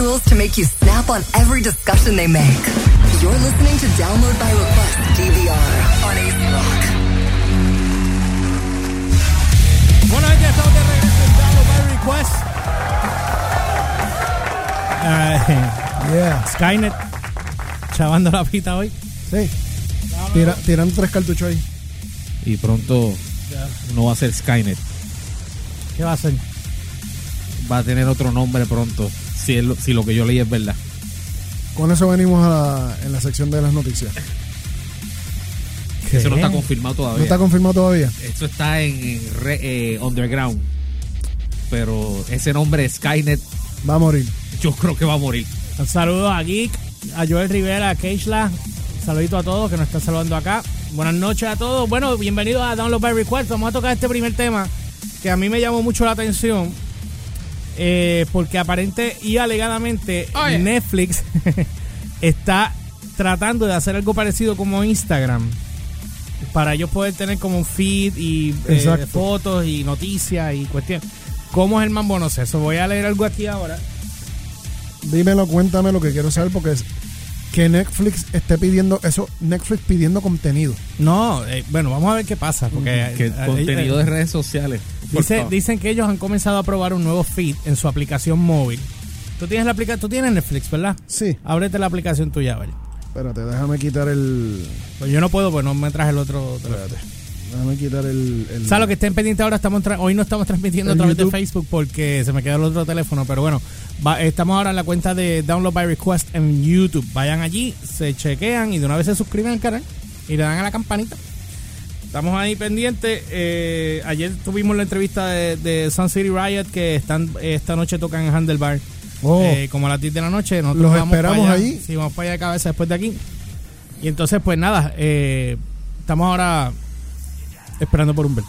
tools to make you snap on every discussion they make. You're listening to Download by Request DVR on Ace Rock. Bueno, gente, estamos de regreso en Download by Request. Ay, Yeah. Skynet, chavando la pita hoy. Sí. Tira- tirando tres cartuchos ahí. Y pronto no va a ser Skynet. ¿Qué va a hacer? Va a tener otro nombre pronto. Si, es lo, si lo que yo leí es verdad. Con eso venimos a la, en la sección de las noticias. Eso no ¿Qué? está confirmado ¿No todavía. está confirmado todavía? Esto está en, en re- eh, Underground. Pero ese nombre Skynet, Va a morir. yo creo que va a morir. Un saludo a Geek, a Joel Rivera, a Keishla. Saludito a todos que nos están saludando acá. Buenas noches a todos. Bueno, bienvenidos a Download by Request. Vamos a tocar este primer tema que a mí me llamó mucho la atención. Eh, porque aparente y alegadamente Oye. Netflix está tratando de hacer algo parecido como Instagram. Para ellos poder tener como un feed y eh, fotos y noticias y cuestiones. ¿Cómo es el mambo? No sé. Eso voy a leer algo aquí ahora. Dímelo, cuéntame lo que quiero saber porque es que Netflix esté pidiendo eso, Netflix pidiendo contenido. No, eh, bueno, vamos a ver qué pasa. Porque Que eh, contenido eh, de redes sociales. dice- dicen que ellos han comenzado a probar un nuevo feed en su aplicación móvil. Tú tienes la aplicación, tú tienes Netflix, ¿verdad? Sí. Ábrete la aplicación tuya, ver. Espérate, déjame quitar el. Pues yo no puedo, pues no me traje el otro. teléfono. Espérate. Déjame quitar el. el- O sea, lo que estén pendientes ahora, estamos hoy no estamos transmitiendo a través de. Facebook porque se me quedó el otro teléfono, pero bueno, va- estamos ahora en la cuenta de Download by Request en YouTube. Vayan allí, se chequean y de una vez se suscriben al canal y le dan a la campanita. Estamos ahí pendientes. Eh, ayer tuvimos la entrevista de, de Sun City Riot que están esta noche tocan en Handlebar. Oh. Eh, como a las 10 de la noche. Nosotros Los vamos esperamos para allá. allí. Sí, vamos para allá de cabeza después de aquí. Y entonces, pues nada, eh, estamos ahora esperando por un bel.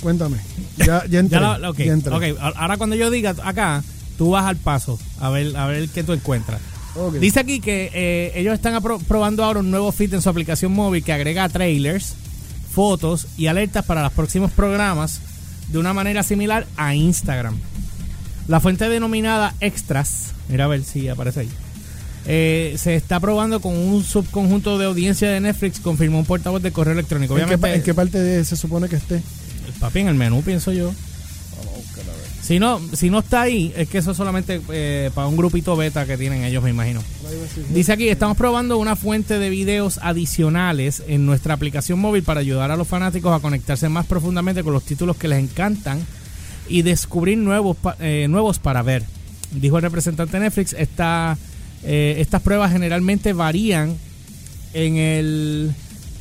Cuéntame. Ya, ya entré. Ya la- ya entré. ahora cuando yo diga acá, tú vas al paso a ver, a ver qué tú encuentras. Dice aquí que eh, ellos están probando ahora un nuevo feed en su aplicación móvil que agrega trailers, fotos y alertas para los próximos programas de una manera similar a Instagram. La fuente denominada Extras, mira a ver si aparece ahí, eh, se está probando con un subconjunto de audiencia de Netflix, confirmó un portavoz de correo electrónico. ¿En, qué, Obviamente, en qué parte de- se supone que esté? el papi en el menú, pienso yo. Si no, si no está ahí, es que eso es solamente eh, para un grupito beta que tienen ellos, me imagino. Dice aquí, estamos probando una fuente de videos adicionales en nuestra aplicación móvil para ayudar a los fanáticos a conectarse más profundamente con los títulos que les encantan y descubrir nuevos, pa- eh, nuevos para ver. Dijo el representante de Netflix, esta, eh, estas pruebas generalmente varían en el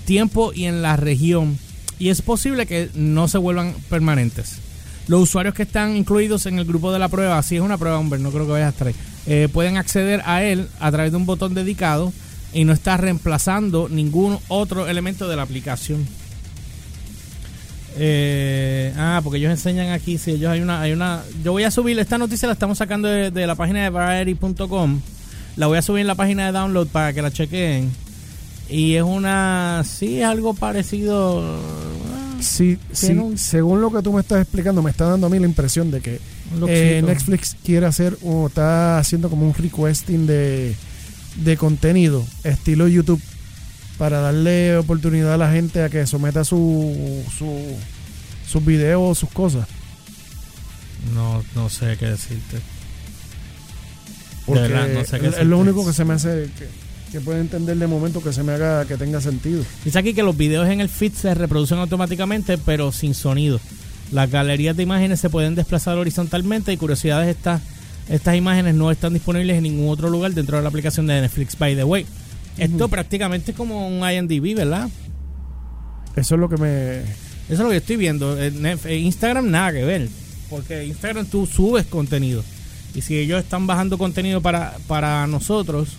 tiempo y en la región y es posible que no se vuelvan permanentes. Los usuarios que están incluidos en el grupo de la prueba, si es una prueba, hombre, no creo que vayas a eh, pueden acceder a él a través de un botón dedicado y no está reemplazando ningún otro elemento de la aplicación. Eh, ah, porque ellos enseñan aquí, si ellos hay una, hay una, yo voy a subir esta noticia la estamos sacando de, de la página de variety.com, la voy a subir en la página de download para que la chequen y es una, sí, es algo parecido. ah, Sí, sí, un- según lo que tú me estás explicando, me está dando a mí la impresión de que eh, Netflix quiere hacer o está haciendo como un requesting de, de contenido estilo YouTube para darle oportunidad a la gente a que someta su, su sus videos, sus cosas. No, no sé qué decirte. Porque verdad, no sé qué es, lo único que se me hace que, que puede entender de momento que se me haga que tenga sentido. Dice aquí que los videos en el feed se reproducen automáticamente, pero sin sonido. Las galerías de imágenes se pueden desplazar horizontalmente y curiosidades estas estas imágenes no están disponibles en ningún otro lugar dentro de la aplicación de Netflix. By the way, esto prácticamente es como un IMDb, ¿verdad? Eso es lo que me Eso es lo que estoy viendo. En Nef- en Instagram nada que ver. Porque Instagram tú subes contenido. Y si ellos están bajando contenido para, para nosotros,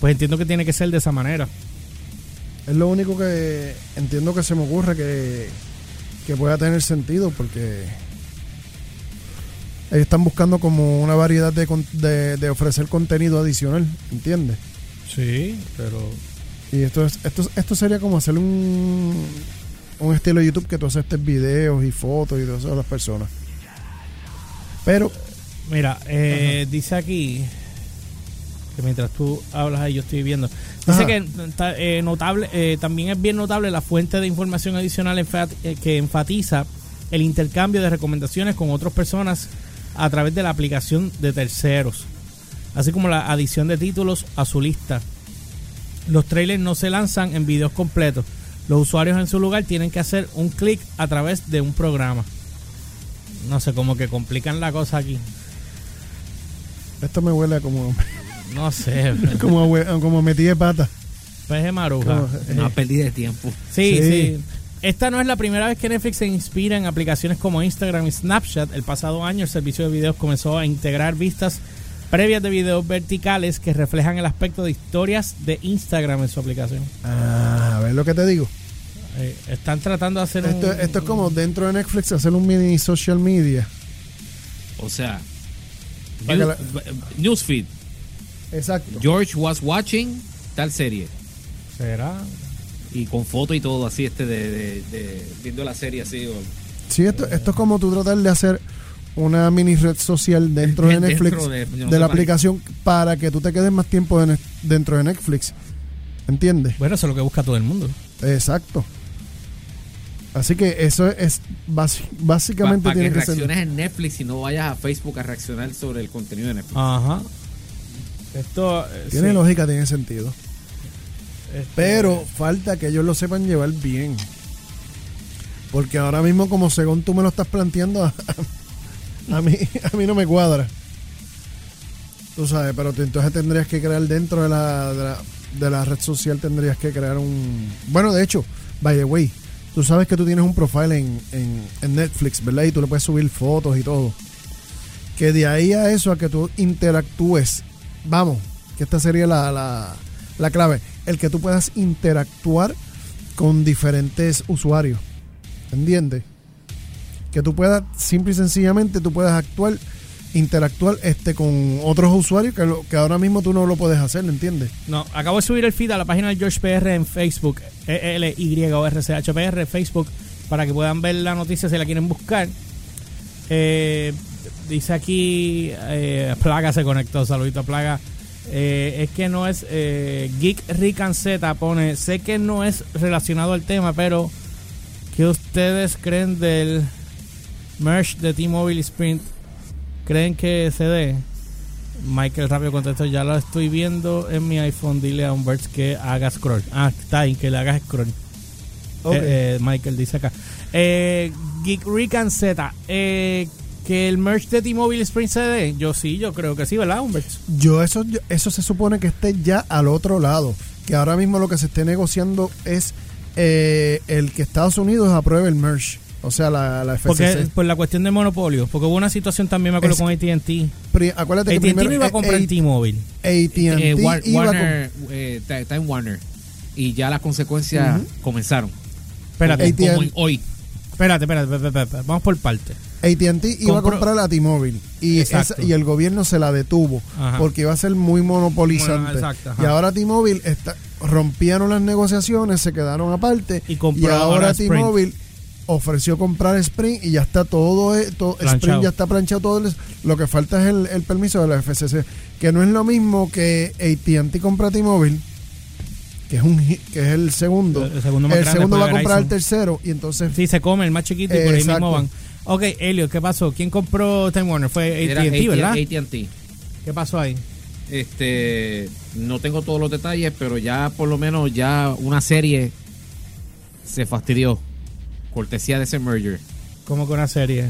pues entiendo que tiene que ser de esa manera. Es lo único que entiendo que se me ocurre que, que pueda tener sentido porque ellos están buscando como una variedad de, de, de ofrecer contenido adicional, ¿entiendes? Sí, pero... Y esto es, esto, esto sería como hacer un, un estilo de YouTube que tú aceptes videos y fotos y todo eso a las personas. Pero Mira, eh, dice aquí que mientras tú hablas ahí yo estoy viendo. Dice Ajá. que eh, notable, eh, también es bien notable la fuente de información adicional enfat- eh, que enfatiza el intercambio de recomendaciones con otras personas a través de la aplicación de terceros, así como la adición de títulos a su lista. Los trailers no se lanzan en videos completos. Los usuarios en su lugar tienen que hacer un clic a través de un programa. No sé, como que complican la cosa aquí. Esto me huele a como, No sé, como, como metí de pata. peje maruja. Como, eh, Una pérdida de tiempo. Sí, sí, Sí. Esta no es la primera vez que Netflix se inspira en aplicaciones como Instagram y Snapchat. El pasado año el servicio de videos comenzó a integrar vistas previas de videos verticales que reflejan el aspecto de historias de Instagram en su aplicación. Ah, a ver lo que te digo. Eh, están tratando de hacer Esto, un... esto es como dentro de Netflix hacer un mini social media. O sea, news- Newsfeed. Exacto. George was watching tal serie. ¿Será? Y con foto y todo así, este de, de- de- viendo la serie así. o- Sí, esto, esto es como tú tratar de hacer una mini red social dentro de Netflix, de- de, no la aplicación, para que tú te quedes más tiempo dentro de Netflix. ¿Entiendes? Bueno, eso es lo que busca todo el mundo. Exacto. Así que eso es básicamente Para que tiene que ser. reacciones en Netflix y no vayas a Facebook a reaccionar sobre el contenido de Netflix. Ajá. Esto... eh, Tiene sí. lógica, tiene sentido. Este, Pero falta que ellos lo sepan llevar bien. Porque ahora mismo, como según tú me lo estás planteando, a, a mí, a mí no me cuadra. Tú sabes, pero tú entonces tendrías que crear dentro de la, de la, de la red social, tendrías que crear un... Bueno, de hecho, by the way, tú sabes que tú tienes un profile en, en, Netflix, ¿verdad? Y tú le puedes subir fotos y todo. Que de ahí a eso, a que tú interactúes, vamos, que esta sería la, la, la clave, el que tú puedas interactuar con diferentes usuarios, ¿entiendes? Que tú puedas, simple y sencillamente, tú puedas actuar, interactuar este con otros usuarios que, lo- que ahora mismo tú no lo puedes hacer, ¿entiendes? No, acabo de subir el feed a la página de George PR en Facebook, E l y o r c h p r Facebook, para que puedan ver la noticia si la quieren buscar. Eh, dice aquí, eh, Plaga se conectó, saludito a Plaga. Eh, es que no es Geek Rican Z pone, sé que no es relacionado al tema, pero ¿qué ustedes creen del merch de T-Mobile Sprint? ¿Creen que se dé? Michael rápido contestó, ya lo estoy viendo en mi iPhone, dile a Humberts que haga scroll. Ah, está ahí, que le haga scroll. Eh, eh, Michael dice acá. Eh, Geek Rican Z, eh, que el merch de T-Mobile Sprint se dé. Yo sí, yo creo que sí, ¿verdad, Humberts? Yo eso, eso se supone que esté ya al otro lado, que ahora mismo lo que se esté negociando es eh, el que Estados Unidos apruebe el merge, o sea, la, la FCC. Porque por la cuestión de monopolio, porque hubo una situación también, me acuerdo, Es- con AT&T. Acuérdate que AT&T primero no iba a comprar eh, T-Mobile. AT&T Eh, War- iba a com- Warner, eh, en Warner. Y ya las consecuencias comenzaron. Espérate, como en hoy. espérate, espérate, espérate, espérate, vamos por parte. AT&T iba a comprar a T-Mobile y, esa- y el gobierno se la detuvo Ajá. porque iba a ser muy monopolizante. Bueno, exacto, ajá. y ahora T-Mobile está, rompieron las negociaciones, se quedaron aparte Y compró ahora ahora. T-Mobile ofreció comprar Sprint y ya está todo, eh, todo. Sprint ya está planchado todo. el- lo que falta es el, el permiso de la FCC, que no es lo mismo que AT&T compra T-Mobile, que es un que es el segundo. El segundo más el grande segundo va a comprar el tercero y entonces Sí, se come el más chiquito y por ahí Exacto. mismo van. Ok, Elio, ¿qué pasó? ¿Quién compró Time Warner? Fue AT&T, ¿verdad? AT&T. ¿Qué pasó ahí? Este, no tengo todos los detalles, pero ya por lo menos ya una serie se fastidió. Cortesía de ese merger. ¿Cómo que una serie?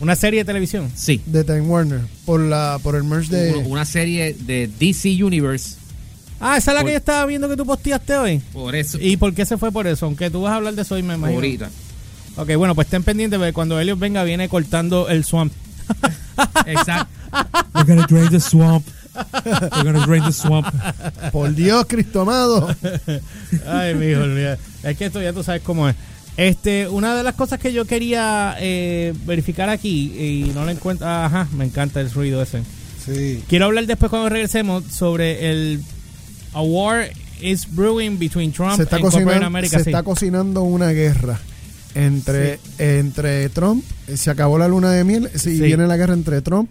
¿Una serie de televisión? Sí. de Time Warner por la por el merge de Una- Una serie de DC Universe. Ah, esa es la Por- que yo estaba viendo que tú posteaste hoy. Por eso. ¿Y por qué se fue por eso? Aunque tú vas a hablar de eso hoy, me imagino. ahorita. Ok, bueno, pues estén pendientes porque cuando Elliot venga viene cortando el swamp. Exacto. We're gonna drain the swamp. We're gonna drain the swamp. por Dios Cristo amado Ay, mi hijo, olvida. es que esto ya tú sabes cómo es. Este, una de las cosas que yo quería eh, verificar aquí y no la encuentro, ajá, me encanta el ruido ese. sí Quiero hablar después cuando regresemos sobre el a war is brewing between Trump se está and cocinando America. se sí. está cocinando una guerra entre entre Trump se acabó la luna de miel Sí. viene la guerra entre Trump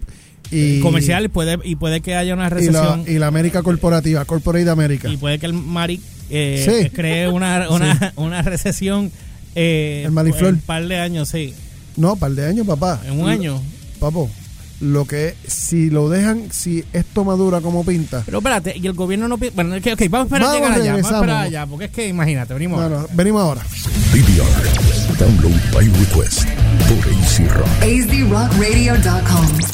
y, comercial y puede, y puede que haya una y la, recesión y la América corporativa, Corporate America. y puede que el Mari eh, cree una, una, una recesión eh, El Mariflor. en un par de años, sí. No, par de años, papá. En un año. Papo, lo que si lo dejan, si esto madura como pinta. Pero espérate, y el gobierno no pi- Bueno, es que, ok, vamos a esperar a Vamos, llegar allá. Vamos a esperar allá, porque es que imagínate, venimos. No, no, venimos ahora. DVR. Download by request por AC Rock. azrockradio.com.